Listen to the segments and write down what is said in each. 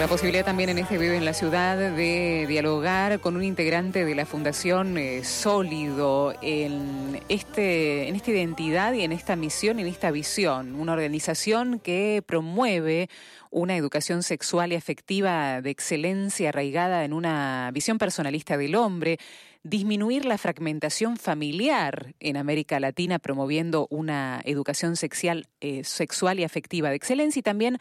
La posibilidad también en este video en la ciudad de dialogar con un integrante de la Fundación eh, Sólido en, este, en esta identidad y en esta misión, en esta visión. Una organización que promueve una educación sexual y afectiva de excelencia arraigada en una visión personalista del hombre, disminuir la fragmentación familiar en América Latina promoviendo una educación sexual, eh, sexual y afectiva de excelencia y también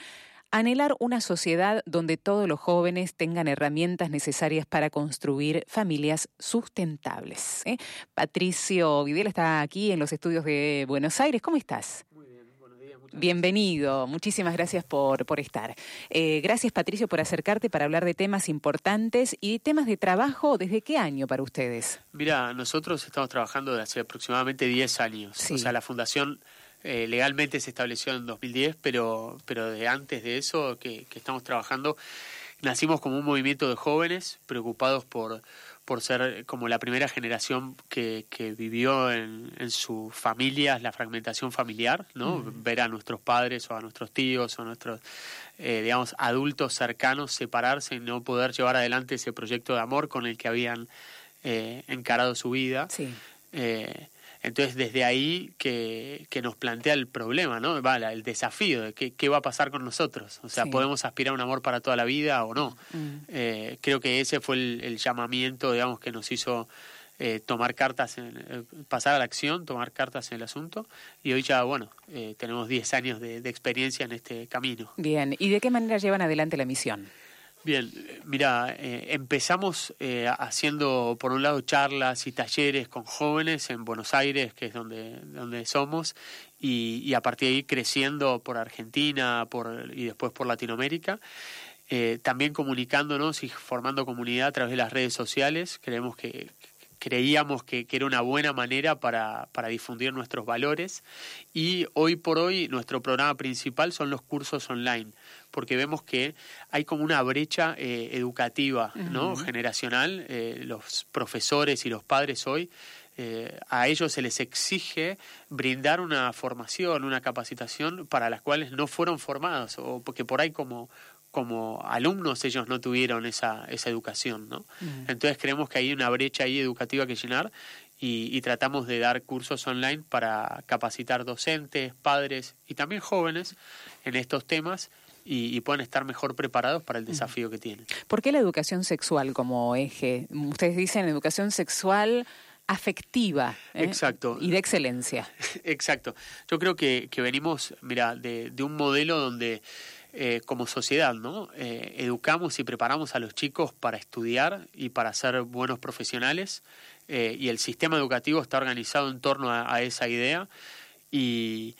anhelar una sociedad donde todos los jóvenes tengan herramientas necesarias para construir familias sustentables. ¿eh? Patricio Vidal está aquí en los estudios de Buenos Aires. ¿Cómo estás? Muy bien, buenos días. Bienvenido, muchísimas gracias por, por estar. Eh, gracias Patricio por acercarte para hablar de temas importantes y temas de trabajo. ¿Desde qué año para ustedes? Mira, nosotros estamos trabajando desde hace aproximadamente 10 años. O sea, la fundación eh, legalmente se estableció en 2010, pero, pero de antes de eso que, estamos trabajando, nacimos como un movimiento de jóvenes preocupados por, por ser como la primera generación que, que vivió en, en sus familias la fragmentación familiar, ¿no? Mm. Ver a nuestros padres o a nuestros tíos o a nuestros, eh, digamos, adultos cercanos separarse y no poder llevar adelante ese proyecto de amor con el que habían eh, encarado su vida. Sí. Entonces, desde ahí que, que nos plantea el problema, ¿no? Va, el desafío de qué, qué va a pasar con nosotros. O sea, ¿podemos aspirar a un amor para toda la vida o no? Mm. Eh, creo que ese fue el, llamamiento, digamos, que nos hizo eh, tomar cartas, en, eh, pasar a la acción, tomar cartas en el asunto. Y hoy ya, bueno, tenemos 10 años de, de experiencia en este camino. Bien, ¿y de qué manera llevan adelante la misión? Bien, mira, eh, empezamos eh, haciendo por un lado charlas y talleres con jóvenes en Buenos Aires, que es donde, donde somos, y, a partir de ahí creciendo por Argentina por, y después por Latinoamérica. Eh, también comunicándonos y formando comunidad a través de las redes sociales. Creemos que, creíamos que, que, era una buena manera para, para, difundir nuestros valores y hoy por hoy nuestro programa principal son los cursos online porque vemos que hay como una brecha eh, educativa, ¿no? Generacional. Eh, los profesores y los padres hoy eh, a ellos se les exige brindar una formación, una capacitación para las cuales no fueron formados o porque por ahí como como alumnos ellos no tuvieron esa, esa educación, ¿no? Entonces creemos que hay una brecha ahí educativa que llenar y, y, tratamos de dar cursos online para capacitar docentes, padres y también jóvenes en estos temas y, puedan estar mejor preparados para el desafío que tienen. ¿Por qué la educación sexual como eje? Ustedes dicen educación sexual afectiva ¿eh? Exacto. y de excelencia. Exacto. Yo creo que, que venimos, mira, de, de, un modelo donde eh, como sociedad, ¿no? Eh, educamos y preparamos a los chicos para estudiar y para ser buenos profesionales y el sistema educativo está organizado en torno a esa idea y,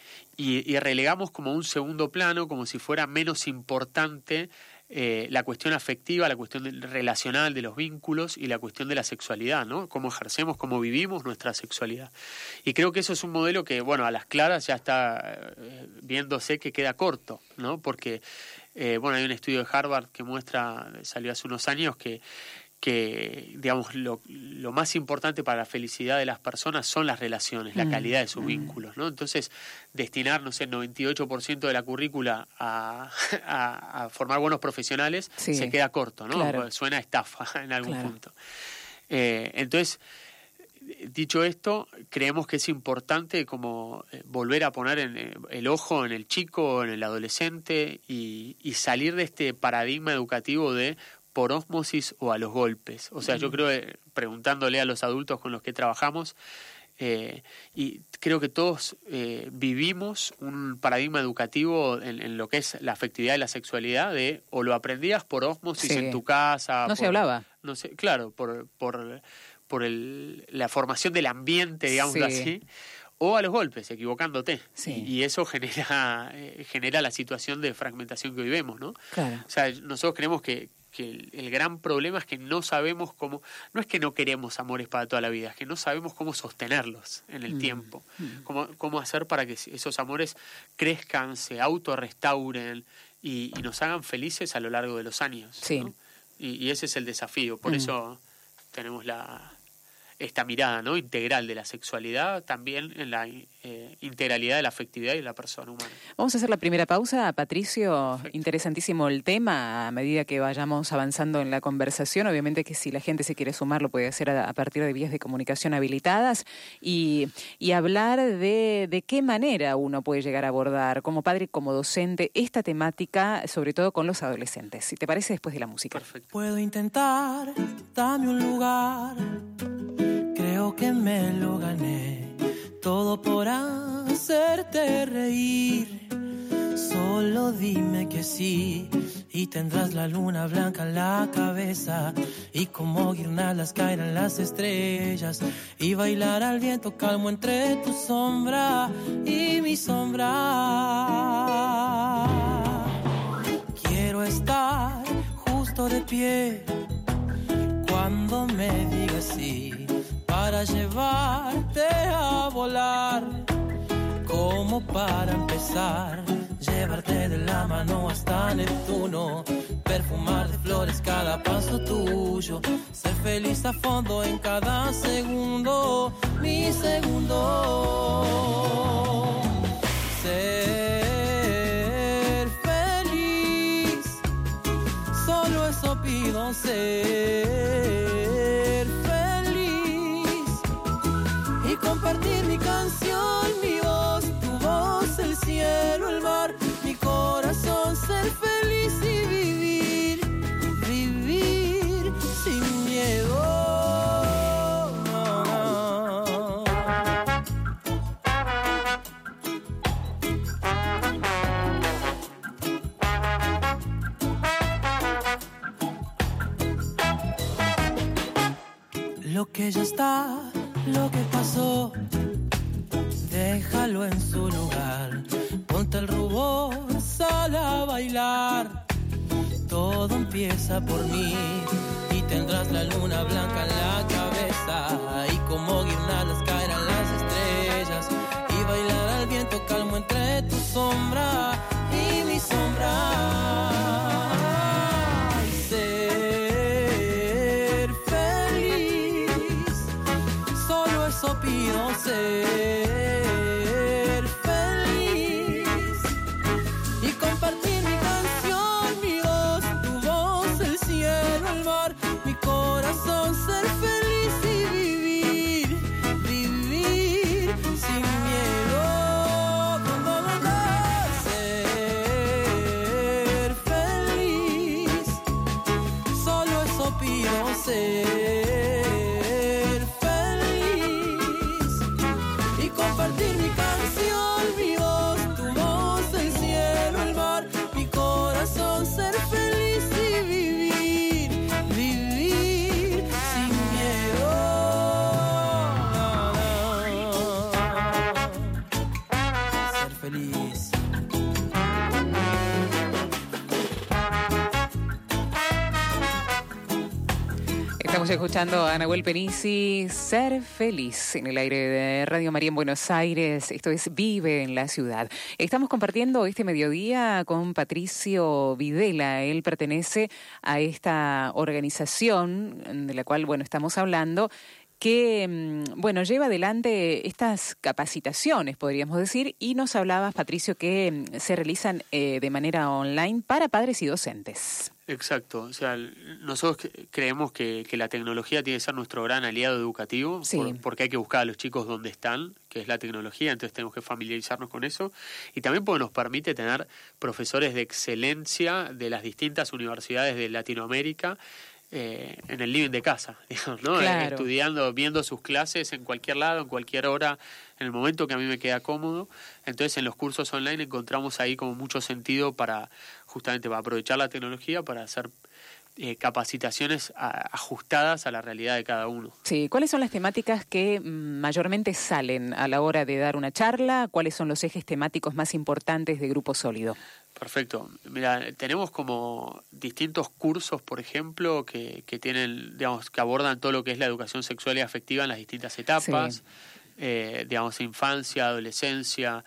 relegamos como un segundo plano, como si fuera menos importante eh, la cuestión afectiva, la cuestión relacional de los vínculos y la cuestión de la sexualidad, ¿no? Cómo ejercemos, cómo vivimos nuestra sexualidad. Y creo que eso es un modelo que, bueno, a las claras ya está eh, viéndose que queda corto, ¿no? Porque, eh, bueno, hay un estudio de Harvard que muestra, salió hace unos años, que que, digamos, lo, lo, más importante para la felicidad de las personas son las relaciones, la mm. calidad de sus mm. vínculos, ¿no? Entonces, destinar, no sé, el 98% de la currícula a, a, formar buenos profesionales se queda corto, ¿no? Suena a estafa en algún punto. Eh, entonces, dicho esto, creemos que es importante como eh, volver a poner en, eh, el ojo en el chico, en el adolescente y, y salir de este paradigma educativo de por ósmosis o a los golpes. O sea, yo creo, eh, preguntándole a los adultos con los que trabajamos, eh, y creo que todos eh, vivimos un paradigma educativo en, lo que es la afectividad y la sexualidad de o lo aprendías por ósmosis en tu casa. No se hablaba. No sé, claro, por, por, por el, la formación del ambiente, digamos así o a los golpes, equivocándote. Y eso genera, genera la situación de fragmentación que vivimos, ¿no? Claro. O sea, nosotros creemos que, que el, gran problema es que no sabemos cómo, no es que no queremos amores para toda la vida, es que no sabemos cómo sostenerlos en el mm. tiempo, mm. Cómo, cómo hacer para que esos amores crezcan, se autorrestauren y, y nos hagan felices a lo largo de los años. Sí. Y, ese es el desafío, por mm. eso tenemos la, esta mirada no integral de la sexualidad también en la eh, integralidad de la afectividad y de la persona humana. Vamos a hacer la primera pausa, Patricio. Interesantísimo el tema a medida que vayamos avanzando en la conversación. Obviamente que si la gente se quiere sumar lo puede hacer a, partir de vías de comunicación habilitadas y, y hablar de, de qué manera uno puede llegar a abordar como padre como docente esta temática, sobre todo con los adolescentes. Si te parece, después de la música. Perfecto. Puedo intentar, dame un lugar creo que me lo gané. Todo por hacerte reír. Solo dime que sí y tendrás la luna blanca en la cabeza y como guirnaldas caerán las estrellas y bailar al viento calmo entre tu sombra y mi sombra. Quiero estar justo de pie cuando me digas sí para llevarte a volar, como para empezar, llevarte de la mano hasta Neptuno, perfumar de flores cada paso tuyo, ser feliz a fondo en cada segundo, mi segundo. Ser feliz, solo eso pido ser compartir mi canción, mi voz, tu voz, el cielo, el mar, mi corazón, ser feliz y vivir, vivir sin miedo. Lo que ya está lo que pasó, déjalo en su lugar. Ponte el rubor, sal a bailar. Todo empieza por mí y tendrás la luna blanca en la cabeza. Y como guirnaldas caerán las estrellas y bailar al viento calmo entre tu sombra y mi sombra. Pido Estamos escuchando a Nahuel Penisi, Ser Feliz, en el aire de Radio María en Buenos Aires. Esto es Vive en la Ciudad. Estamos compartiendo este mediodía con Patricio Videla. Él pertenece a esta organización de la cual, bueno, estamos hablando, que, mm, bueno, lleva adelante estas capacitaciones, podríamos decir, y nos hablabas, Patricio, que mm, se realizan eh, de manera online para padres y docentes. Exacto, o sea, nosotros creemos que, la tecnología tiene que ser nuestro gran aliado educativo, porque hay que buscar a los chicos donde están, que es la tecnología, entonces tenemos que familiarizarnos con eso, y también porque nos permite tener profesores de excelencia de las distintas universidades de Latinoamérica, eh, en el living de casa, digamos, ¿no? Estudiando, viendo sus clases en cualquier lado, en cualquier hora, en el momento que a mí me queda cómodo. Entonces, en los cursos online encontramos ahí como mucho sentido para justamente para aprovechar la tecnología para hacer eh, capacitaciones ajustadas a la realidad de cada uno. Sí, ¿cuáles son las temáticas que mm, mayormente salen a la hora de dar una charla? ¿Cuáles son los ejes temáticos más importantes de Grupo Sólido? Perfecto. Mira, tenemos como distintos cursos, por ejemplo, que, que tienen, digamos, que abordan todo lo que es la educación sexual y afectiva en las distintas etapas, eh, digamos, infancia, adolescencia,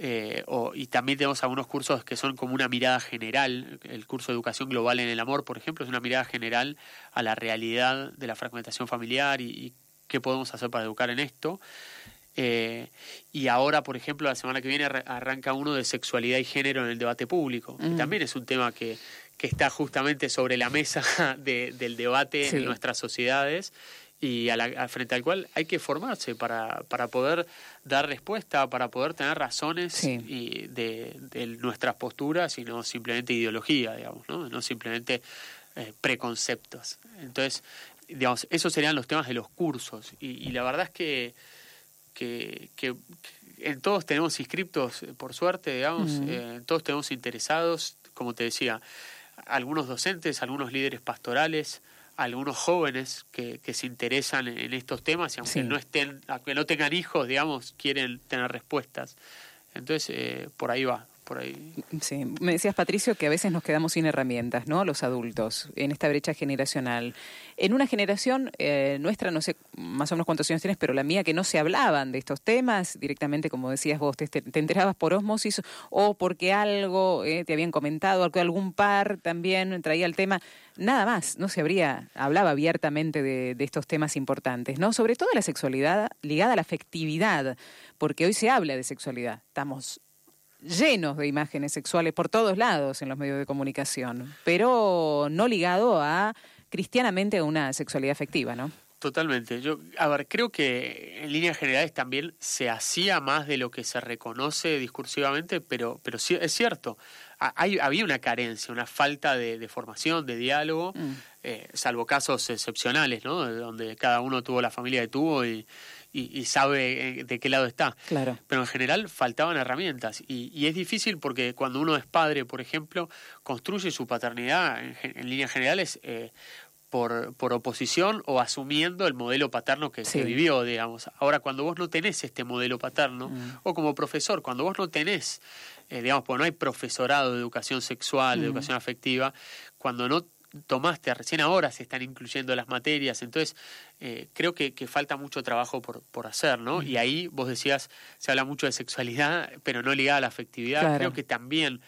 eh, y también tenemos algunos cursos que son como una mirada general. El curso de educación global en el amor, por ejemplo, es una mirada general a la realidad de la fragmentación familiar y, qué podemos hacer para educar en esto. Eh, y ahora, por ejemplo, la semana que viene arranca uno de sexualidad y género en el debate público, que también es un tema que, que, está justamente sobre la mesa del debate en nuestras sociedades y a frente al cual hay que formarse para, para poder dar respuesta, para poder tener razones y de, de, nuestras posturas y no simplemente ideología, digamos, no, no simplemente eh, preconceptos. Entonces, digamos, esos serían los temas de los cursos y la verdad es que que, en todos tenemos inscriptos, eh, por suerte, digamos, eh, todos tenemos interesados, como te decía, algunos docentes, algunos líderes pastorales, algunos jóvenes que, que se interesan en, estos temas y aunque no estén, aunque no tengan hijos, digamos, quieren tener respuestas. Entonces, eh, por ahí va por ahí. Sí, me decías Patricio que a veces nos quedamos sin herramientas, ¿no? Los adultos, en esta brecha generacional. En una generación eh, nuestra, no sé más o menos cuántos años tienes, pero la mía, que no se hablaban de estos temas directamente, como decías vos, te, te enterabas por osmosis o porque algo eh, te habían comentado, algún par también traía el tema. Nada más, no se habría, hablaba abiertamente de, de estos temas importantes, ¿no? Sobre todo la sexualidad ligada a la afectividad, porque hoy se habla de sexualidad. Estamos llenos de imágenes sexuales por todos lados en los medios de comunicación, pero no ligado a cristianamente a una sexualidad afectiva, ¿no? Totalmente. Yo, a ver, creo que en líneas generales también se hacía más de lo que se reconoce discursivamente, pero, pero sí es cierto. Hay, había una carencia, una falta de, formación, de diálogo, mm. eh, salvo casos excepcionales, ¿no? Donde cada uno tuvo la familia que tuvo y, y, sabe eh, de qué lado está. Claro. Pero en general faltaban herramientas y, es difícil porque cuando uno es padre, por ejemplo, construye su paternidad en, líneas generales eh, por, por oposición o asumiendo el modelo paterno que se vivió, digamos. Ahora, cuando vos no tenés este modelo paterno, mm. o como profesor, cuando vos no tenés, eh, digamos, pues no hay profesorado de educación sexual, de mm. educación afectiva, cuando no tomaste, recién ahora se están incluyendo las materias, entonces eh, creo que, falta mucho trabajo por, por hacer, ¿no? Y ahí vos decías, se habla mucho de sexualidad, pero no ligada a la afectividad, creo que también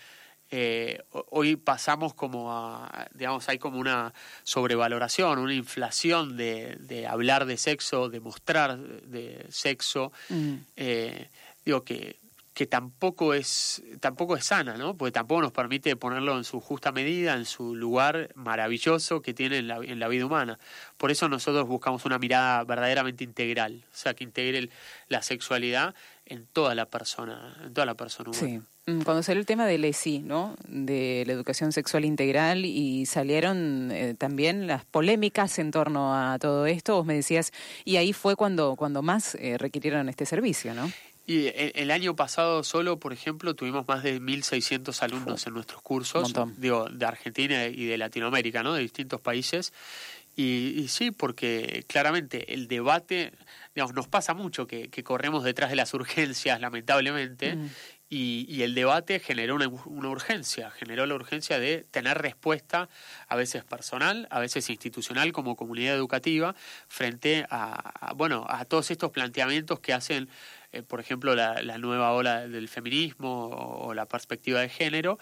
eh, hoy pasamos como a, digamos, hay como una sobrevaloración, una inflación de, de hablar de sexo, de mostrar de sexo, eh, digo que que tampoco es tampoco es sana, ¿no? Porque tampoco nos permite ponerlo en su justa medida, en su lugar maravilloso que tiene en la, en la vida humana. Por eso nosotros buscamos una mirada verdaderamente integral, o sea, que integre la sexualidad en toda la persona, en toda la persona humana. Sí. Mm, cuando salió el tema del ESI, ¿no? De la educación sexual integral y salieron eh, también las polémicas en torno a todo esto, vos me decías, y ahí fue cuando, cuando más eh, requirieron este servicio, ¿no? Y el, año pasado solo, por ejemplo, tuvimos más de 1.600 alumnos en nuestros cursos, digo, de Argentina y de Latinoamérica, ¿no? De distintos países. Y, sí, porque claramente el debate, digamos, nos pasa mucho que, corremos detrás de las urgencias, lamentablemente, mm. y, el debate generó una, urgencia, generó la urgencia de tener respuesta, a veces personal, a veces institucional como comunidad educativa, frente a bueno, a todos estos planteamientos que hacen eh, por ejemplo, la, nueva ola del feminismo o, la perspectiva de género,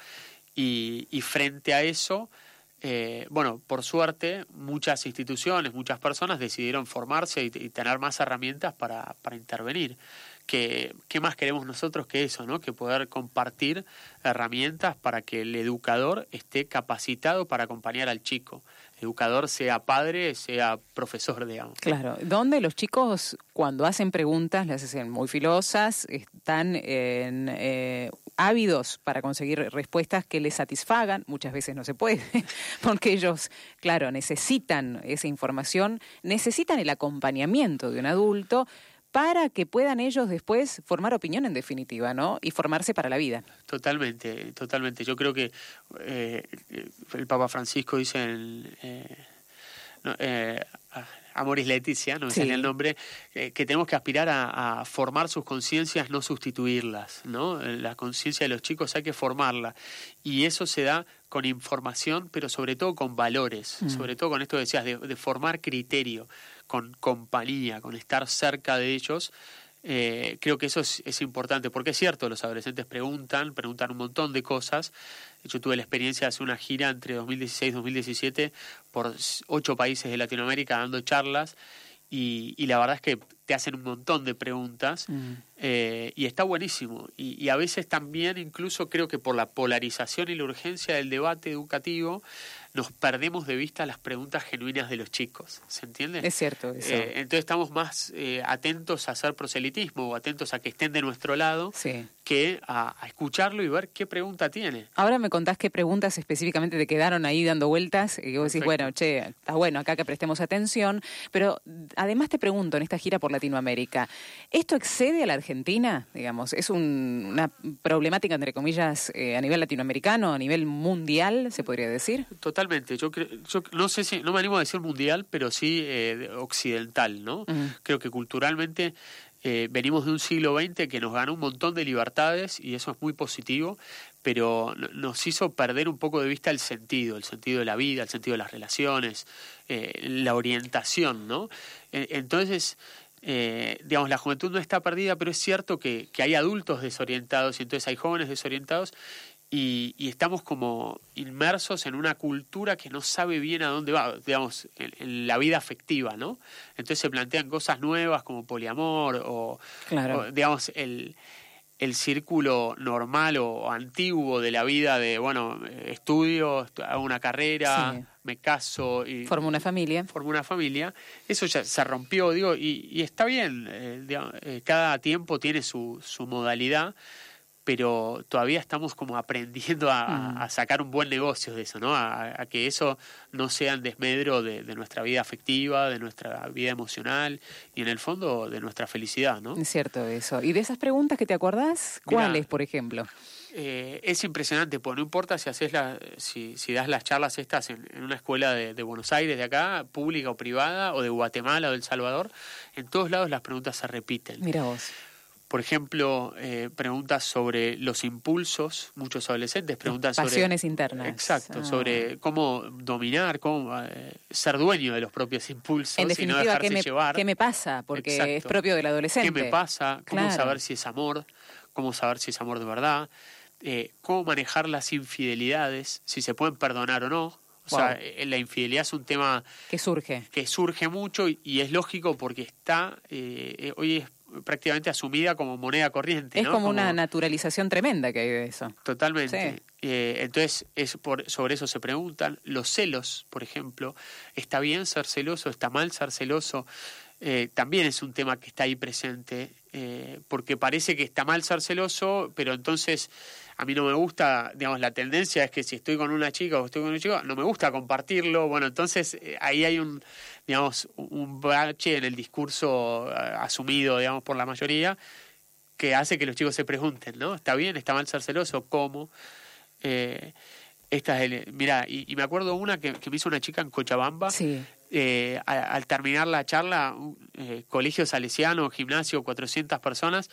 y, frente a eso, eh, bueno, por suerte, muchas instituciones, muchas personas decidieron formarse y, tener más herramientas para, para intervenir. ¿Qué, ¿Qué más queremos nosotros que eso, ¿no? que poder compartir herramientas para que el educador esté capacitado para acompañar al chico? Educador sea padre, sea profesor, digamos. Claro, donde los chicos cuando hacen preguntas, las hacen muy filosas, están en, eh, ávidos para conseguir respuestas que les satisfagan, muchas veces no se puede, porque ellos, claro, necesitan esa información, necesitan el acompañamiento de un adulto, para que puedan ellos después formar opinión en definitiva, ¿no? Y formarse para la vida. Totalmente, totalmente. Yo creo que eh, el Papa Francisco dice en... Eh, eh, Amoris Leticia, no me el nombre, que tenemos que aspirar a, formar sus conciencias, no sustituirlas, ¿no? La conciencia de los chicos hay que formarla. Y eso se da con información, pero sobre todo con valores, mm. sobre todo con esto que decías, de formar criterio con compañía, con estar cerca de ellos, eh, creo que eso es, importante, porque es cierto, los adolescentes preguntan, preguntan un montón de cosas. Yo tuve la experiencia de hacer una gira entre 2016 y 2017 por ocho países de Latinoamérica dando charlas y, la verdad es que te hacen un montón de preguntas mm. eh, y está buenísimo. Y, y, a veces también, incluso creo que por la polarización y la urgencia del debate educativo, nos perdemos de vista las preguntas genuinas de los chicos, ¿se entiende? Es cierto. Eso. Eh, entonces estamos más eh, atentos a hacer proselitismo o atentos a que estén de nuestro lado que a, escucharlo y ver qué pregunta tiene. Ahora me contás qué preguntas específicamente te quedaron ahí dando vueltas y vos decís, bueno, che, está bueno acá que prestemos atención, pero además te pregunto en esta gira por Latinoamérica, ¿esto excede a la Argentina? Digamos, ¿es una problemática, entre comillas, eh, a nivel latinoamericano, a nivel mundial, se podría decir? Totalmente. Yo, yo no sé si, no me animo a decir mundial, pero sí eh, occidental, ¿no? Creo que culturalmente eh, venimos de un siglo XX que nos ganó un montón de libertades y eso es muy positivo, pero nos hizo perder un poco de vista el sentido, el sentido de la vida, el sentido de las relaciones, eh, la orientación, ¿no? Entonces, digamos, la juventud no está perdida, pero es cierto que, que hay adultos desorientados y entonces hay jóvenes desorientados y, estamos como inmersos en una cultura que no sabe bien a dónde va, digamos, en, la vida afectiva, ¿no? Entonces se plantean cosas nuevas como poliamor o, digamos, el, el círculo normal o antiguo de la vida de, bueno, estudio, hago una carrera, me caso y... Formo una familia. Formo una familia. Eso ya se rompió, digo, y, está bien, eh, eh, cada tiempo tiene su, su modalidad pero todavía estamos como aprendiendo a, mm. sacar un buen negocio de eso, ¿no? A, que eso no sea en desmedro de, nuestra vida afectiva, de nuestra vida emocional y en el fondo de nuestra felicidad, ¿no? Es cierto eso. ¿Y de esas preguntas que te acordás, cuáles, por ejemplo? Eh, es impresionante, pues no importa si haces la, si, si das las charlas estas en, una escuela de, de, Buenos Aires, de acá, pública o privada, o de Guatemala o de El Salvador, en todos lados las preguntas se repiten. Mira vos. Por ejemplo, eh, preguntas sobre los impulsos, muchos adolescentes preguntan sobre... Pasiones internas. Exacto, ah. sobre cómo dominar, cómo eh, ser dueño de los propios impulsos en definitiva, y no dejarse ¿qué me, llevar. ¿Qué me pasa? Porque es propio del adolescente. ¿Qué me pasa? ¿Cómo saber si es amor? ¿Cómo saber si es amor de verdad? Eh, ¿Cómo manejar las infidelidades? Si se pueden perdonar o no. O sea, la infidelidad es un tema... Que surge. Que surge mucho y, es lógico porque está... hoy es prácticamente asumida como moneda corriente. Es como, una naturalización tremenda que hay de eso. Totalmente. Eh, entonces, es por, sobre eso se preguntan. Los celos, por ejemplo, ¿está bien ser celoso? ¿Está mal ser celoso? Eh, también es un tema que está ahí presente, eh, porque parece que está mal ser celoso, pero entonces a mí no me gusta, digamos, la tendencia es que si estoy con una chica o estoy con un chico, no me gusta compartirlo. Bueno, entonces ahí hay un, digamos, un bache en el discurso eh, asumido, digamos, por la mayoría, que hace que los chicos se pregunten, ¿no? ¿Está bien? ¿Está mal ser celoso? ¿Cómo? Eh, esta es mira, y, me acuerdo una que, me hizo una chica en Cochabamba. Sí. Eh, al terminar la charla, eh, colegio salesiano, gimnasio, 400 personas,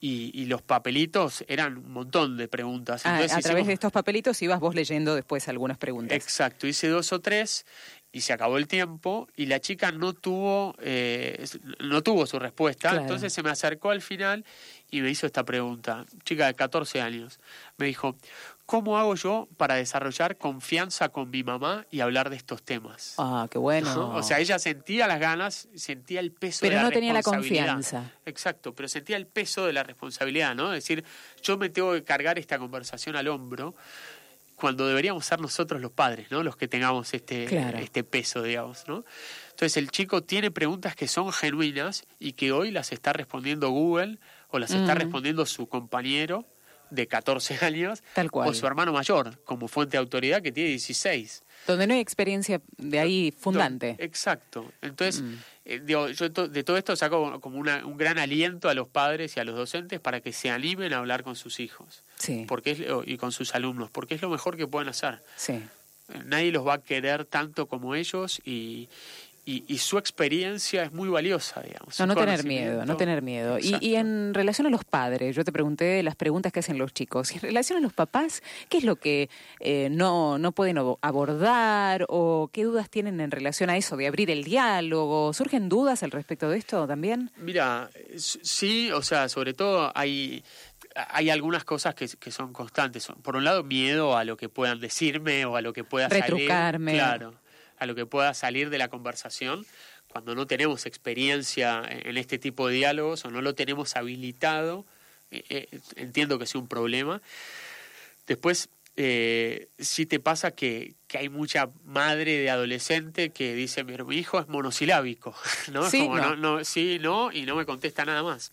y, los papelitos eran un montón de preguntas. Ah, a través de estos papelitos ibas vos leyendo después algunas preguntas. Exacto, hice dos o tres y se acabó el tiempo y la chica no tuvo eh, no tuvo su respuesta entonces se me acercó al final y me hizo esta pregunta chica de 14 años me dijo cómo hago yo para desarrollar confianza con mi mamá y hablar de estos temas ah qué bueno. O sea ella sentía las ganas sentía el peso pero de no la tenía la confianza. Exacto pero sentía el peso de la responsabilidad no es decir yo me tengo que cargar esta conversación al hombro cuando deberíamos ser nosotros los padres, ¿no? Los que tengamos este, este peso, digamos, ¿no? Entonces el chico tiene preguntas que son genuinas y que hoy las está respondiendo Google o las está respondiendo su compañero de 14 años Tal cual. o su hermano mayor como fuente de autoridad que tiene 16. Donde no hay experiencia de ahí fundante. Exacto. Entonces, mm. eh, yo de todo esto saco como un gran aliento a los padres y a los docentes para que se animen a hablar con sus hijos. Sí. Porque es, y con sus alumnos, porque es lo mejor que pueden hacer. Sí. Nadie los va a querer tanto como ellos y, y, su experiencia es muy valiosa, digamos. No, no tener miedo, no tener miedo. Y, y, en relación a los padres, yo te pregunté las preguntas que hacen los chicos. En relación a los papás, ¿qué es lo que eh, no, no pueden abordar o qué dudas tienen en relación a eso de abrir el diálogo? ¿Surgen dudas al respecto de esto también? Mira, sí, o sea, sobre todo hay hay algunas cosas que, que, son constantes. Por un lado, miedo a lo que puedan decirme o a lo que pueda Retrucarme. salir. Claro a lo que pueda salir de la conversación cuando no tenemos experiencia en este tipo de diálogos o no lo tenemos habilitado, eh, eh, entiendo que sea un problema. Después, eh, sí te pasa que, que, hay mucha madre de adolescente que dice, mi hijo es monosilábico, ¿no? Sí, no. no, sí, no, y no me contesta nada más.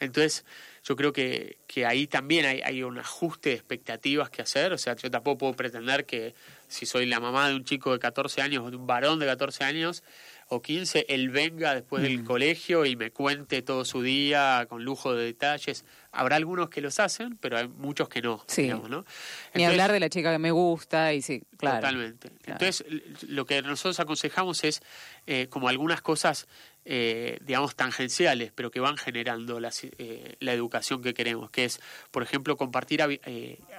Entonces, yo creo que, que ahí también hay, hay, un ajuste de expectativas que hacer. O sea, yo tampoco puedo pretender que si soy la mamá de un chico de 14 años o de un varón de 14 años o 15, él venga después del colegio y me cuente todo su día con lujo de detalles. Habrá algunos que los hacen, pero hay muchos que no. Sí. digamos, ¿no? Ni Entonces- hablar de la chica que me gusta y sí, claro. Totalmente. Claro. Entonces, lo que nosotros aconsejamos es eh, como algunas cosas, eh, digamos, tangenciales, pero que van generando las, eh, la educación que queremos, que es, por ejemplo, compartir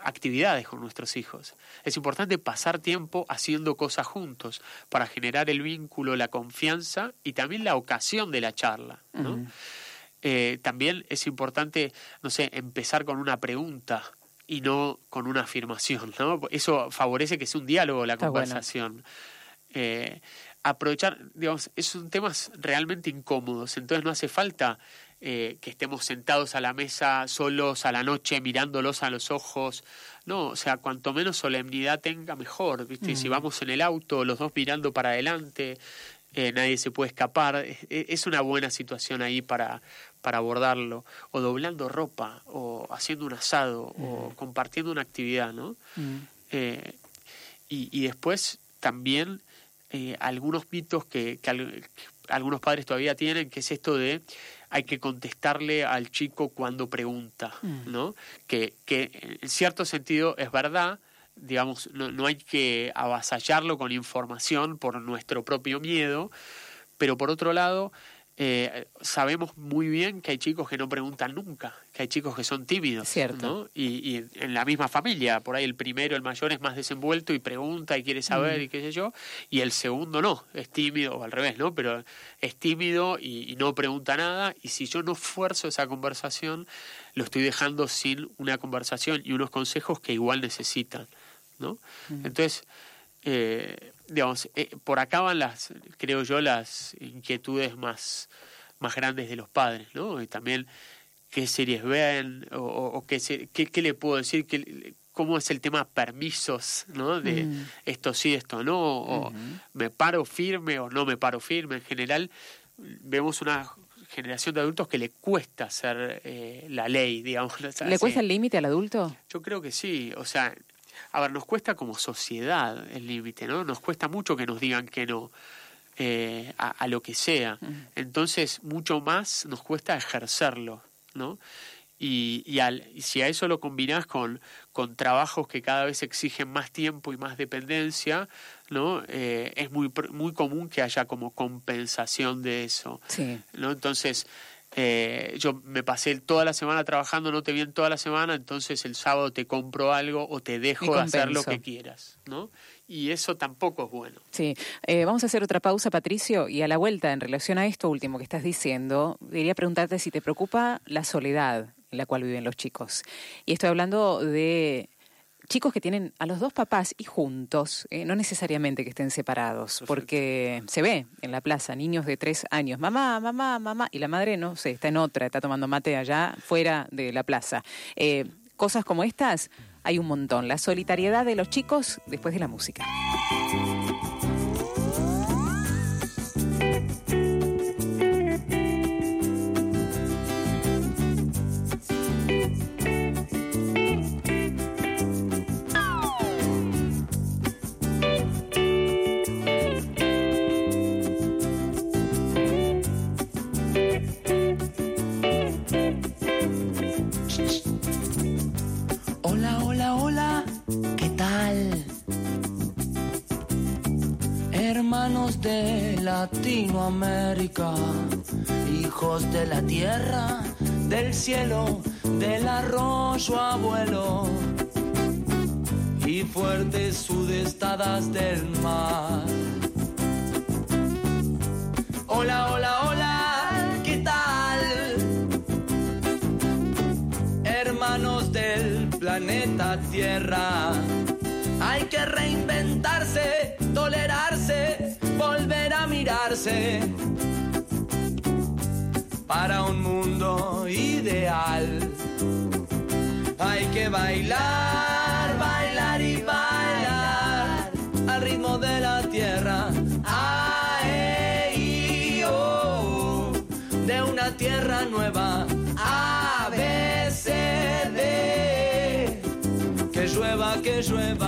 actividades con nuestros hijos. Es importante pasar tiempo haciendo cosas juntos para generar el vínculo, la confianza y también la ocasión de la charla. ¿no? Eh, también es importante, no sé, empezar con una pregunta y no con una afirmación, ¿no? Eso favorece que sea un diálogo la bueno. conversación. Eh, aprovechar, digamos, son temas realmente incómodos, entonces no hace falta eh, que estemos sentados a la mesa solos a la noche mirándolos a los ojos, no, o sea, cuanto menos solemnidad tenga, mejor, ¿viste? Si Mm. vamos en el auto, los dos mirando para adelante, eh, nadie se puede escapar, es, es una buena situación ahí para, para abordarlo, o doblando ropa, o haciendo un asado, o compartiendo una actividad, ¿no? Mm. Eh, y, y después también eh, algunos mitos que, que al- que algunos padres todavía tienen, que es esto de hay que contestarle al chico cuando pregunta, Mm. ¿no? Que, que en cierto sentido es verdad, digamos, no, no hay que avasallarlo con información por nuestro propio miedo, pero por otro lado, eh, sabemos muy bien que hay chicos que no preguntan nunca, que hay chicos que son tímidos, Cierto. ¿no? Y, y en- la misma familia, por ahí el primero, el mayor, es más desenvuelto y pregunta y quiere saber Mm. y qué sé yo, y el segundo no, es tímido, o al revés, ¿no? Pero es tímido y, y no pregunta nada, y si yo no fuerzo esa conversación, lo estoy dejando sin una conversación y unos consejos que igual necesitan, ¿no? Entonces, eh, digamos, eh, por acá van las, creo yo, las inquietudes más, más grandes de los padres, ¿no? Y también qué series ven o, o- qué, se- qué, qué le puedo decir, qué, cómo es el tema permisos, ¿no? De Mm. esto sí, esto no, o me paro firme o no me paro firme. En general, vemos una generación de adultos que le cuesta hacer eh, la ley, digamos. ¿Le cuesta el límite al adulto? Yo creo que sí, o sea, a ver, nos cuesta como sociedad el límite, ¿no? Nos cuesta mucho que nos digan que no eh, a, a lo que sea. Entonces, mucho más nos cuesta ejercerlo, ¿no? Y, y, al, y si a eso lo combinás con, con trabajos que cada vez exigen más tiempo y más dependencia, ¿no? Eh, es muy, muy común que haya como compensación de eso. Sí. ¿no? Entonces, eh, yo me pasé toda la semana trabajando, no te vi en toda la semana, entonces el sábado te compro algo o te dejo de hacer lo que quieras, ¿no? Y eso tampoco es bueno. Sí, Eh, vamos a hacer otra pausa, Patricio, y a la vuelta, en relación a esto último que estás diciendo, quería preguntarte si te preocupa la soledad en la cual viven los chicos. Y estoy hablando de chicos que tienen a los dos papás y juntos, eh, no necesariamente que estén separados, Perfecto. porque se ve en la plaza niños de tres años, mamá, mamá, mamá, y la madre no sé, está en otra, está tomando mate allá fuera de la plaza. Eh, cosas como estas hay un montón. La solitariedad de los chicos después de la música. Latinoamérica, hijos de la tierra, del cielo, del arroyo abuelo y fuertes sudestadas del mar. Hola, hola, hola, ¿qué tal? hermanos del planeta Tierra. Hay que reinventarse, tolerarse, a para un mundo ideal. Hay que bailar, bailar y bailar al ritmo de la tierra. Ay, oh, de una tierra nueva. A, B, C, D. Que llueva, que llueva.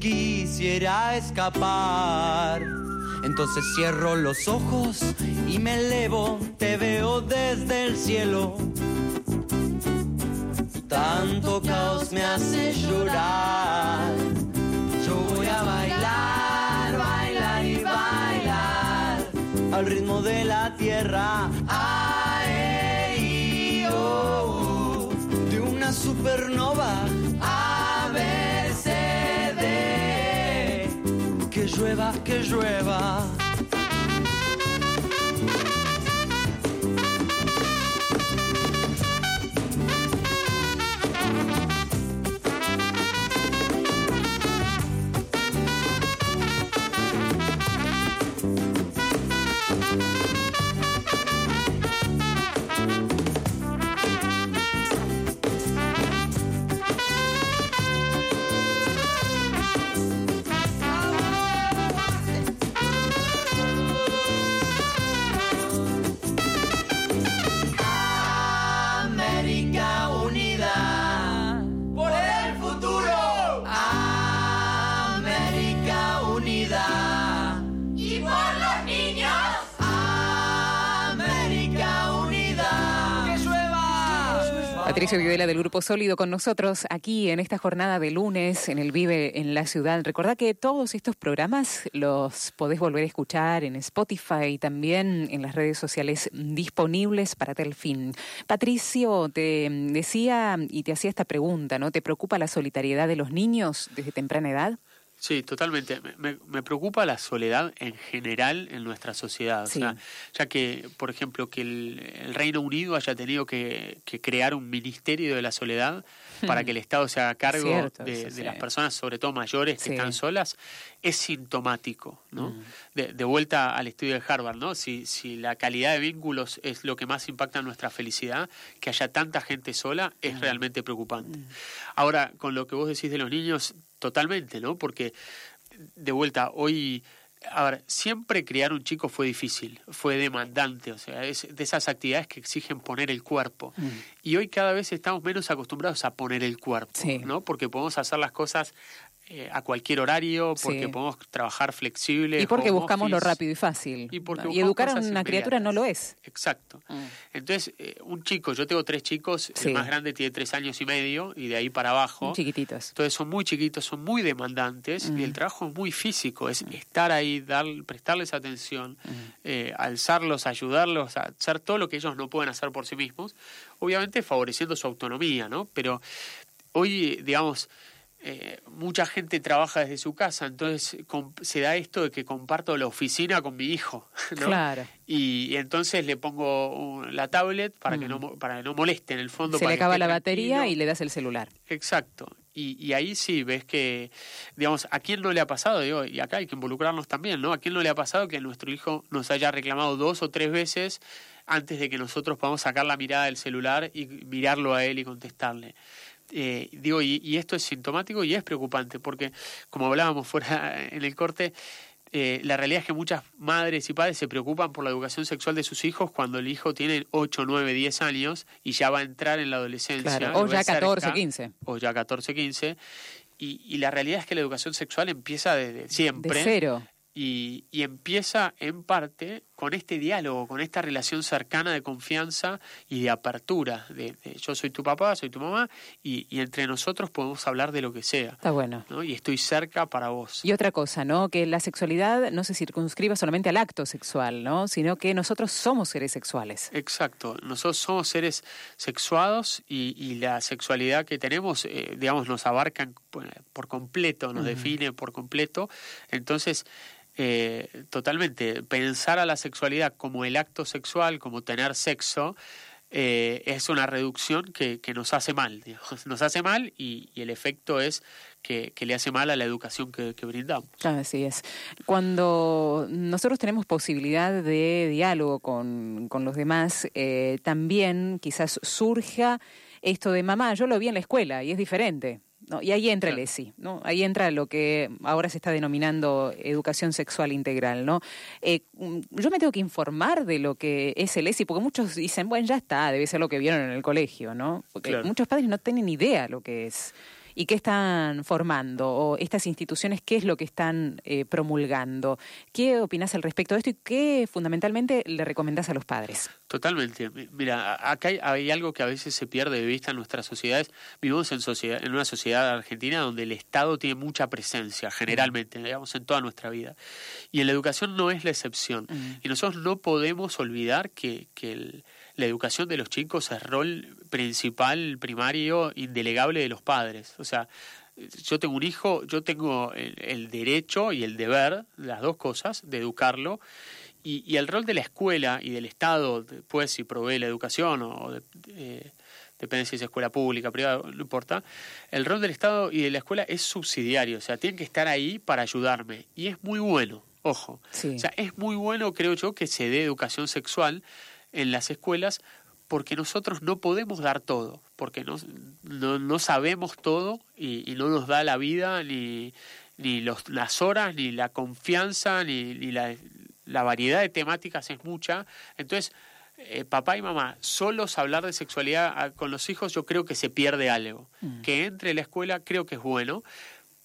Quisiera escapar. Entonces cierro los ojos y me elevo, te veo desde el cielo. Tanto caos me hace llorar. Yo voy a bailar, bailar y bailar al ritmo de la tierra. Oh, de una supernova. Llueva, que llueva. Patricio Videla del Grupo Sólido con nosotros aquí en esta jornada de lunes en el Vive en la Ciudad. Recordá que todos estos programas los podés volver a escuchar en Spotify y también en las redes sociales disponibles para tal fin. Patricio, te decía y te hacía esta pregunta, ¿no? ¿Te preocupa la solitariedad de los niños desde temprana edad? Sí, totalmente. Me, me- preocupa la soledad en general en nuestra sociedad. Sí. O sea, ya que, por ejemplo, que el, el Reino Unido haya tenido que, que crear un ministerio de la soledad para que el Estado se haga cargo Cierto, de, las personas, sobre todo mayores, que están solas, es sintomático. ¿no? Mm. De, de vuelta al estudio de Harvard, ¿no? Si, si la calidad de vínculos es lo que más impacta en nuestra felicidad, que haya tanta gente sola Mm. es realmente preocupante. Ahora, con lo que vos decís de los niños, totalmente, ¿no? Porque, de vuelta, hoy, a ver, siempre criar un chico fue difícil, fue demandante, o sea, es de esas actividades que exigen poner el cuerpo. Mm. Y hoy cada vez estamos menos acostumbrados a poner el cuerpo, Sí. ¿no? Porque podemos hacer las cosas eh, a cualquier horario, porque Sí. podemos trabajar flexible. Y porque buscamos lo rápido y fácil. Y porque y buscamos educar a una criatura no lo es. Exacto. Entonces, eh, un chico, yo tengo tres chicos, Sí. el más grande tiene tres años y medio y de ahí para abajo. Muy chiquititos. Entonces son muy chiquitos, son muy demandantes Mm. y el trabajo es muy físico, es estar ahí, dar, prestarles atención, eh, alzarlos, ayudarlos a hacer todo lo que ellos no pueden hacer por sí mismos, obviamente favoreciendo su autonomía, ¿no? Pero hoy, digamos, eh, mucha gente trabaja desde su casa, entonces se da esto de que comparto la oficina con mi hijo, ¿no? Claro. Y, y entonces le pongo un- la tablet para que no mo- para que no moleste en el fondo. Mm. Se para le acaba la batería tranquilo. y le das el celular. Exacto. Y, y ahí sí ves que, digamos, ¿a quién no le ha pasado? Digo, y acá hay que involucrarnos también, ¿no? ¿A quién no le ha pasado que nuestro hijo nos haya reclamado dos o tres veces antes de que nosotros podamos sacar la mirada del celular y mirarlo a él y contestarle? Eh, digo, y, y esto es sintomático y es preocupante porque, como hablábamos fuera en el corte, eh, la realidad es que muchas madres y padres se preocupan por la educación sexual de sus hijos cuando el hijo tiene 8, 9, 10 años y ya va a entrar en la adolescencia. Claro. O ya cerca, 14, 15. O ya 14, 15. Y, y la realidad es que la educación sexual empieza desde siempre. De cero. Y, y empieza en parte con este diálogo, con esta relación cercana de confianza y de apertura. De, yo soy tu papá, soy tu mamá, y, entre nosotros podemos hablar de lo que sea. Está bueno. Y estoy cerca para vos. Y otra cosa, ¿no? Que la sexualidad no se circunscriba solamente al acto sexual, ¿no? Sino que nosotros somos seres sexuales. Exacto. Nosotros somos seres sexuados y, la sexualidad que tenemos, eh, digamos, nos abarca por completo, nos define por completo. Entonces, eh, totalmente. Pensar a la sexualidad como el acto sexual, como tener sexo, eh, es una reducción que, nos hace mal. Nos hace mal y, el efecto es que, le hace mal a la educación que, brindamos. Así es. Cuando nosotros tenemos posibilidad de diálogo con, los demás, eh, también quizás surja esto de mamá, yo lo vi en la escuela y es diferente. ¿No? Y ahí entra el ESI, ¿no? Ahí entra lo que ahora se está denominando educación sexual integral, ¿no? Eh, mm, yo me tengo que informar de lo que es el ESI, porque muchos dicen, bueno, ya está, debe ser lo que vieron en el colegio, ¿no? Porque muchos padres no tienen idea lo que es y qué están formando o estas instituciones qué es lo que están eh, promulgando. ¿Qué opinas al respecto de esto y qué fundamentalmente le recomendás a los padres? Totalmente. Mira, acá hay, algo que a veces se pierde de vista en nuestras sociedades. Vivimos en, sociedad, en una sociedad argentina donde el Estado tiene mucha presencia, generalmente, digamos, en toda nuestra vida. Y en la educación no es la excepción. Mm. Y nosotros no podemos olvidar que, que el la educación de los chicos es rol principal, primario, indelegable de los padres. O sea, yo tengo un hijo, yo tengo el, derecho y el deber, las dos cosas, de educarlo. Y, el rol de la escuela y del Estado, después si provee la educación o eh, depende si es escuela pública, privada, no importa, el rol del Estado y de la escuela es subsidiario, o sea, tienen que estar ahí para ayudarme. Y es muy bueno, ojo. O sea, es muy bueno, creo yo, que se dé educación sexual en las escuelas porque nosotros no podemos dar todo, porque no, no, sabemos todo y, no nos da la vida, ni, ni los, las horas, ni la confianza, ni, ni la, la, variedad de temáticas es mucha. Entonces, eh, papá y mamá, solos hablar de sexualidad ah, con los hijos, yo creo que se pierde algo. Mm. Que entre la escuela creo que es bueno,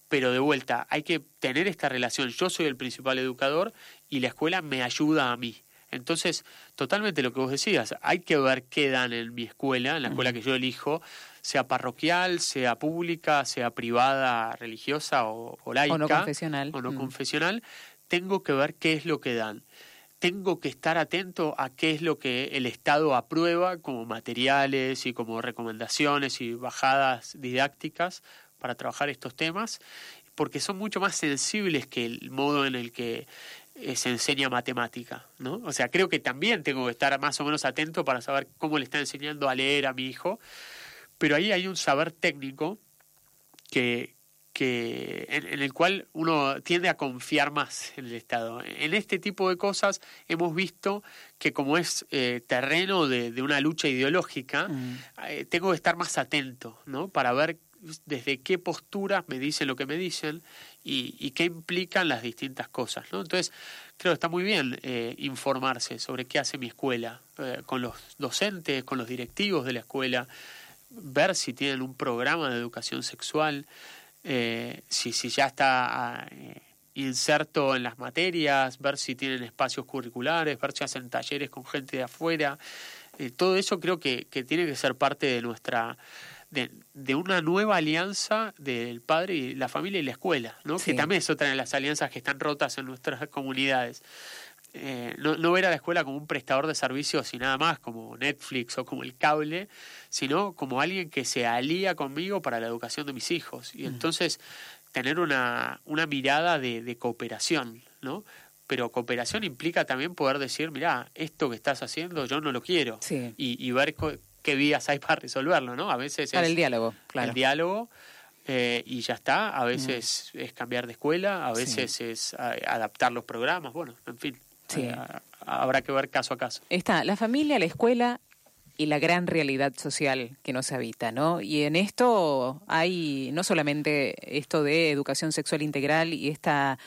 pero de vuelta, hay que tener esta relación. Yo soy el principal educador y la escuela me ayuda a mí. Entonces, totalmente lo que vos decías, hay que ver qué dan en mi escuela, en la escuela que yo elijo, sea parroquial, sea pública, sea privada, religiosa o, laica. O no confesional. O no confesional. Tengo que ver qué es lo que dan. Tengo que estar atento a qué es lo que el Estado aprueba como materiales y como recomendaciones y bajadas didácticas para trabajar estos temas, porque son mucho más sensibles que el modo en el que se enseña matemática, ¿no? O sea, creo que también tengo que estar más o menos atento para saber cómo le está enseñando a leer a mi hijo, pero ahí hay un saber técnico que, que en, el cual uno tiende a confiar más en el Estado. En este tipo de cosas hemos visto que como es eh, terreno de, de, una lucha ideológica, mm. eh, tengo que estar más atento, ¿no? Para ver desde qué postura me dicen lo que me dicen y, qué implican las distintas cosas. ¿no? Entonces, creo que está muy bien eh, informarse sobre qué hace mi escuela, eh, con los docentes, con los directivos de la escuela, ver si tienen un programa de educación sexual, eh, si, si ya está inserto en las materias, ver si tienen espacios curriculares, ver si hacen talleres con gente de afuera. todo eso creo que, que tiene que ser parte de nuestra de, una nueva alianza del padre y la familia y la escuela, ¿no? que también es otra de las alianzas que están rotas en nuestras comunidades. Eh, no, no, ver a la escuela como un prestador de servicios y nada más, como Netflix o como el cable, sino como alguien que se alía conmigo para la educación de mis hijos. Y entonces tener una, una mirada de, de cooperación, ¿no? pero cooperación implica también poder decir, mira, esto que estás haciendo yo no lo quiero. Y, y, ver qué vías hay para resolverlo, ¿no? A veces para el diálogo, claro. El diálogo eh, y ya está. A veces es cambiar de escuela, a veces es adaptar los programas, bueno, en fin. Eh, habrá que ver caso a caso. Está la familia, la escuela y la gran realidad social que nos habita, ¿no? Y en esto hay no solamente esto de educación sexual integral y esta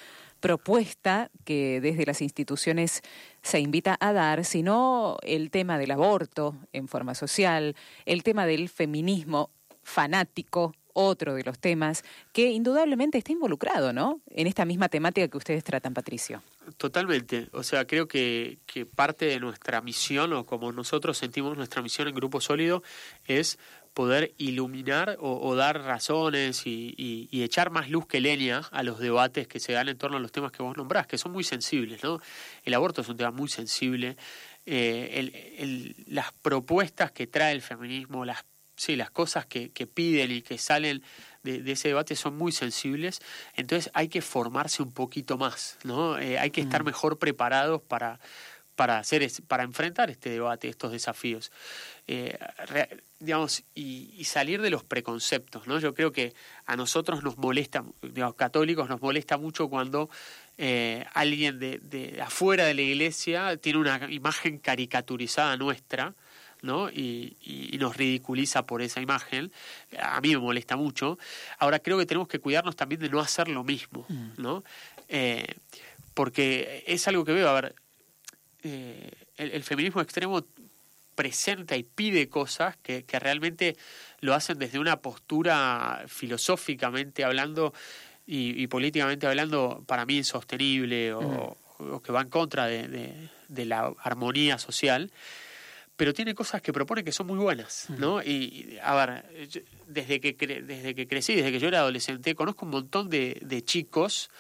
propuesta que desde las instituciones se invita a dar, sino el tema del aborto en forma social, el tema del feminismo fanático otro de los temas que indudablemente está involucrado, ¿no? En esta misma temática que ustedes tratan, Patricio. Totalmente. O sea, creo que, que parte de nuestra misión, o como nosotros sentimos nuestra misión en Grupo Sólido, es poder iluminar o, dar razones y, echar más luz que leña a los debates que se dan en torno a los temas que vos nombrás, que son muy sensibles, ¿no? El aborto es un tema muy sensible. Eh, las propuestas que trae el feminismo, las, sí, las cosas que, que piden y que salen de, ese debate son muy sensibles, entonces hay que formarse un poquito más, ¿no? Eh, hay que estar mm. mejor preparados para, para, hacer, para enfrentar este debate, estos desafíos. Eh, digamos, y, salir de los preconceptos, ¿no? Yo creo que a nosotros nos molesta, digamos, católicos nos molesta mucho cuando eh, alguien de, de, afuera de la iglesia tiene una imagen caricaturizada nuestra, ¿no? Y, nos ridiculiza por esa imagen. A mí me molesta mucho. Ahora creo que tenemos que cuidarnos también de no hacer lo mismo, mm. ¿no? Eh, porque es algo que veo, a ver, eh, el, feminismo extremo presenta y pide cosas que, realmente lo hacen desde una postura filosóficamente hablando y, políticamente hablando para mí insostenible o, que va en contra de, la armonía social pero tiene cosas que propone que son muy buenas. ¿no? Y, a ver, desde que, desde que crecí, desde que yo era adolescente, conozco un montón de, de chicos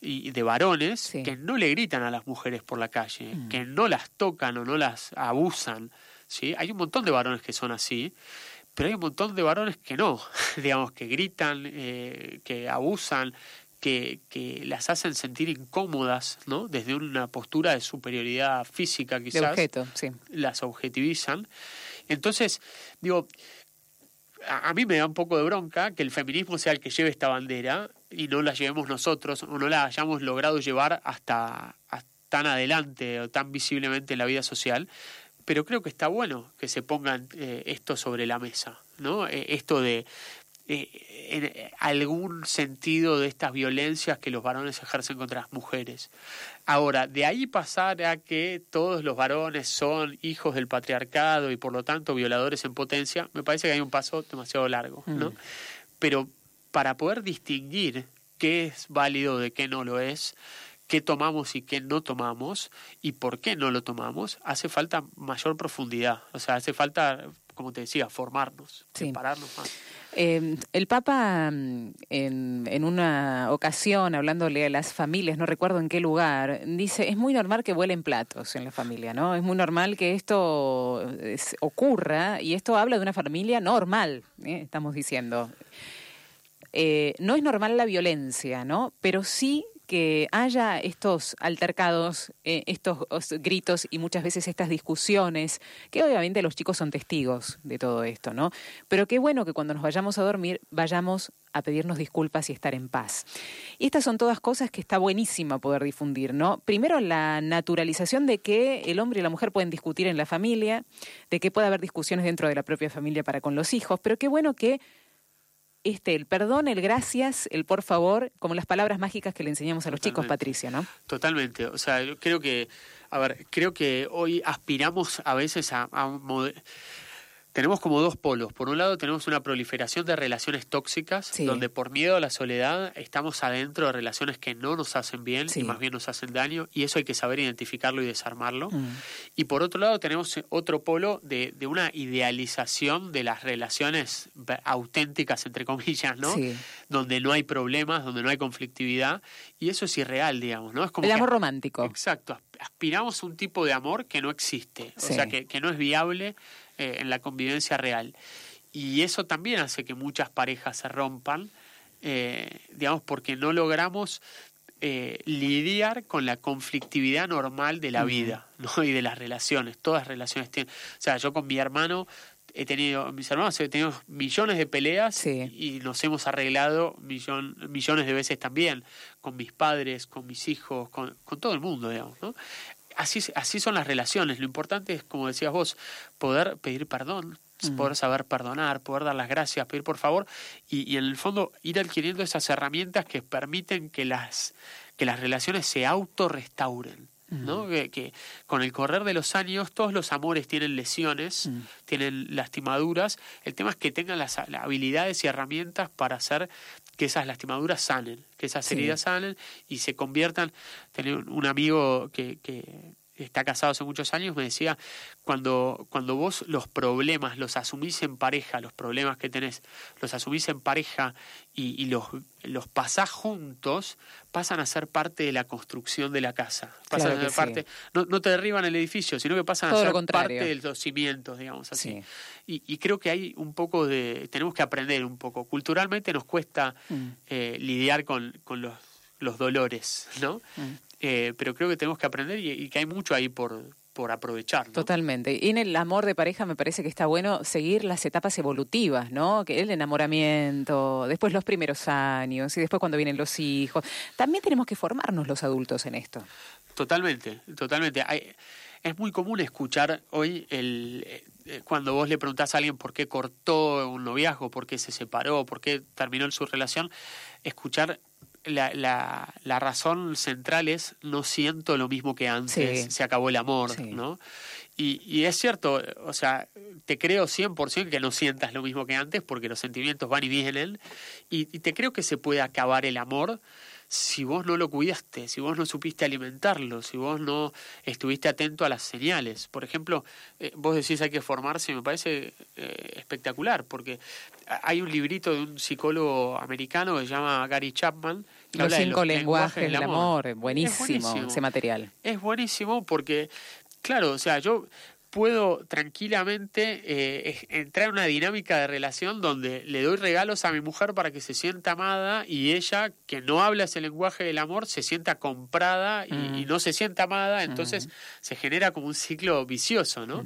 y de varones que no le gritan a las mujeres por la calle, mm. que no las tocan o no las abusan. ¿sí? Hay un montón de varones que son así, pero hay un montón de varones que no, digamos, que gritan, eh, que abusan, que, que, las hacen sentir incómodas, ¿no? Desde una postura de superioridad física quizás. De objeto, sí. Las objetivizan. Entonces, digo, a, mí me da un poco de bronca que el feminismo sea el que lleve esta bandera y no la llevemos nosotros o no la hayamos logrado llevar hasta, tan adelante o tan visiblemente en la vida social, pero creo que está bueno que se pongan eh, esto sobre la mesa, ¿no? Eh, esto de eh, en algún sentido de estas violencias que los varones ejercen contra las mujeres. Ahora, de ahí pasar a que todos los varones son hijos del patriarcado y por lo tanto violadores en potencia, me parece que hay un paso demasiado largo, ¿no? Mm. Pero para poder distinguir qué es válido de qué no lo es, qué tomamos y qué no tomamos y por qué no lo tomamos, hace falta mayor profundidad. O sea, hace falta, como te decía, formarnos, prepararnos más. Eh, el Papa, mm, en, en, una ocasión, hablándole a las familias, no recuerdo en qué lugar, dice, es muy normal que vuelen platos en la familia, ¿no? Es muy normal que esto ocurra y esto habla de una familia normal, ¿eh? estamos diciendo. Eh, no es normal la violencia, ¿no? Pero sí que haya estos altercados, eh, estos gritos y muchas veces estas discusiones, que obviamente los chicos son testigos de todo esto, ¿no? Pero qué bueno que cuando nos vayamos a dormir vayamos a pedirnos disculpas y estar en paz. Y estas son todas cosas que está buenísima poder difundir, ¿no? Primero la naturalización de que el hombre y la mujer pueden discutir en la familia, de que puede haber discusiones dentro de la propia familia para con los hijos, pero qué bueno que este, el perdón, el gracias, el por favor, como las palabras mágicas que le enseñamos a los chicos, Patricia, ¿no? Totalmente. O sea, yo creo que, a ver, creo que hoy aspiramos a veces a, a un tenemos como dos polos. Por un lado tenemos una proliferación de relaciones tóxicas, donde por miedo a la soledad estamos adentro de relaciones que no nos hacen bien y más bien nos hacen daño, y eso hay que saber identificarlo y desarmarlo. Mm. Y por otro lado tenemos otro polo de, de, una idealización de las relaciones auténticas, entre comillas, ¿no? Donde no hay problemas, donde no hay conflictividad, y eso es irreal, digamos, ¿no? Es como El amor romántico. Exacto, aspiramos a un tipo de amor que no existe, o sea, que, que no es viable eh, en la convivencia real. Y eso también hace que muchas parejas se rompan, eh, digamos, porque no logramos eh, lidiar con la conflictividad normal de la vida ¿no? y de las relaciones. Todas las relaciones tienen. O sea, yo con mi hermano he tenido, mis hermanos he tenido millones de peleas y nos hemos arreglado millón, millones de veces también, con mis padres, con mis hijos, con, con todo el mundo, digamos. ¿no? Así, así son las relaciones. Lo importante es, como decías vos, poder pedir perdón, poder saber perdonar, poder dar las gracias, pedir por favor y, en el fondo ir adquiriendo esas herramientas que permiten que las, que las relaciones se autorrestauren. ¿no? Que, con el correr de los años todos los amores tienen lesiones, tienen lastimaduras. El tema es que tengan las, habilidades y herramientas para hacer que esas lastimaduras sanen, que esas heridas sanen y se conviertan. Tenía un amigo que, que está casado hace muchos años, me decía, cuando, cuando vos los problemas los asumís en pareja, los problemas que tenés, los asumís en pareja y, los, los pasás juntos, pasan a ser parte de la construcción de la casa. Pasan a ser parte, no, no, te derriban el edificio, sino que pasan a ser parte de los cimientos, digamos así. Y, y, creo que hay un poco de, tenemos que aprender un poco. Culturalmente nos cuesta mm. eh, lidiar con, con los, los dolores, ¿no? Mm. Eh, pero creo que tenemos que aprender y, que hay mucho ahí por, por aprovechar. Totalmente. Y en el amor de pareja me parece que está bueno seguir las etapas evolutivas, ¿no? Que el enamoramiento, después los primeros años y después cuando vienen los hijos. También tenemos que formarnos los adultos en esto. Totalmente, totalmente. es muy común escuchar hoy el eh, cuando vos le preguntás a alguien por qué cortó un noviazgo, por qué se separó, por qué terminó su relación, escuchar la, la, la, razón central es no siento lo mismo que antes, se acabó el amor, ¿no? Y, y, es cierto, o sea, te creo 100% que no sientas lo mismo que antes porque los sentimientos van y vienen y, y te creo que se puede acabar el amor si vos no lo cuidaste, si vos no supiste alimentarlo, si vos no estuviste atento a las señales. Por ejemplo, eh, vos decís hay que formarse, me parece eh, espectacular, porque hay un librito de un psicólogo americano que se llama Gary Chapman. Los cinco lenguajes, del amor, buenísimo, ese material. Es buenísimo porque, claro, o sea, yo puedo tranquilamente eh, entrar en una dinámica de relación donde le doy regalos a mi mujer para que se sienta amada y ella, que no habla ese lenguaje del amor, se sienta comprada y, no se sienta amada, entonces se genera como un ciclo vicioso, ¿no?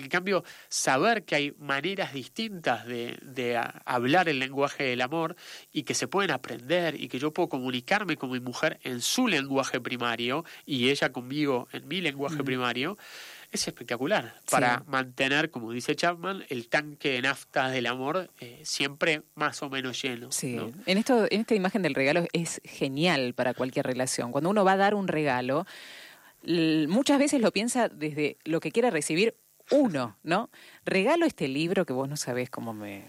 En cambio, saber que hay maneras distintas de, de hablar el lenguaje del amor y que se pueden aprender y que yo puedo comunicarme con mi mujer en su lenguaje primario y ella conmigo en mi lenguaje primario, es espectacular para mantener, como dice Chapman, el tanque de nafta del amor eh, siempre más o menos lleno. Sí, en, esto, en esta imagen del regalo es genial para cualquier relación. Cuando uno va a dar un regalo, muchas veces lo piensa desde lo que quiere recibir uno, ¿no? Regalo este libro que vos no sabés cómo me,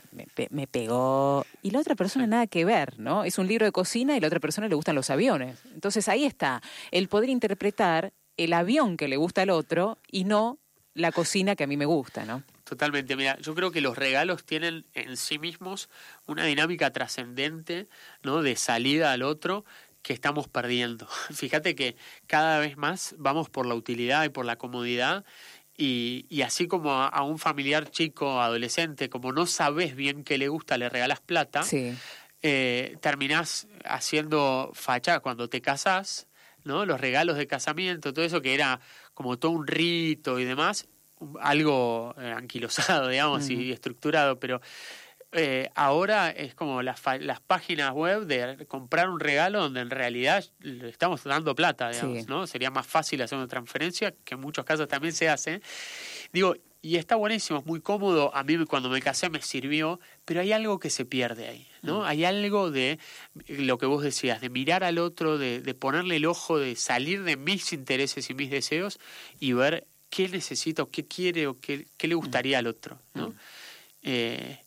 me, pegó. Y la otra persona nada que ver, ¿no? Es un libro de cocina y la otra persona le gustan los aviones. Entonces ahí está, el poder interpretar el avión que le gusta al otro y no la cocina que a mí me gusta, ¿no? Totalmente, mira, yo creo que los regalos tienen en sí mismos una dinámica trascendente, ¿no? De salida al otro que estamos perdiendo. Fíjate que cada vez más vamos por la utilidad y por la comodidad y, y así como a, un familiar chico, adolescente, como no sabes bien qué le gusta, le regalas plata, sí. eh, terminás haciendo facha cuando te casás ¿no? Los regalos de casamiento, todo eso que era como todo un rito y demás, algo eh, anquilosado, digamos, y estructurado, pero eh, ahora es como las, las páginas web de comprar un regalo donde en realidad le estamos dando plata, digamos, ¿no? Sería más fácil hacer una transferencia, que en muchos casos también se hace. Digo, y está buenísimo, es muy cómodo. A mí cuando me casé me sirvió, pero hay algo que se pierde ahí, ¿no? Mm. Hay algo de lo que vos decías, de mirar al otro, de, de, ponerle el ojo, de salir de mis intereses y mis deseos y ver qué necesita o qué quiere o qué, qué le gustaría al otro, ¿no? Mm. Eh,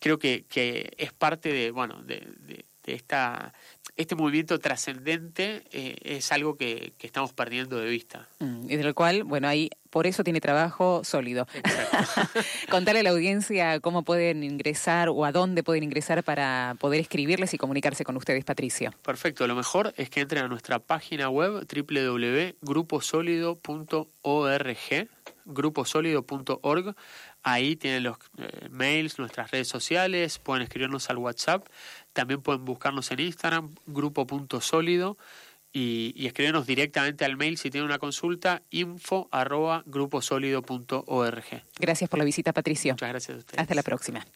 creo que, que es parte de, bueno, de, de, de esta este movimiento trascendente eh, es algo que, estamos perdiendo de vista. Mm, y del cual, bueno, ahí por eso tiene trabajo sólido. Contarle a la audiencia cómo pueden ingresar o a dónde pueden ingresar para poder escribirles y comunicarse con ustedes, Patricio. Perfecto, lo mejor es que entren a nuestra página web www.gruposolido.org gruposolido.org Ahí tienen los eh, mails, nuestras redes sociales, pueden escribirnos al WhatsApp, también pueden buscarnos en Instagram, grupo.sólido, y, y escribirnos directamente al mail si tienen una consulta, info arroba gruposólido.org. Gracias por la visita, Patricio. Muchas gracias a ustedes. Hasta la próxima.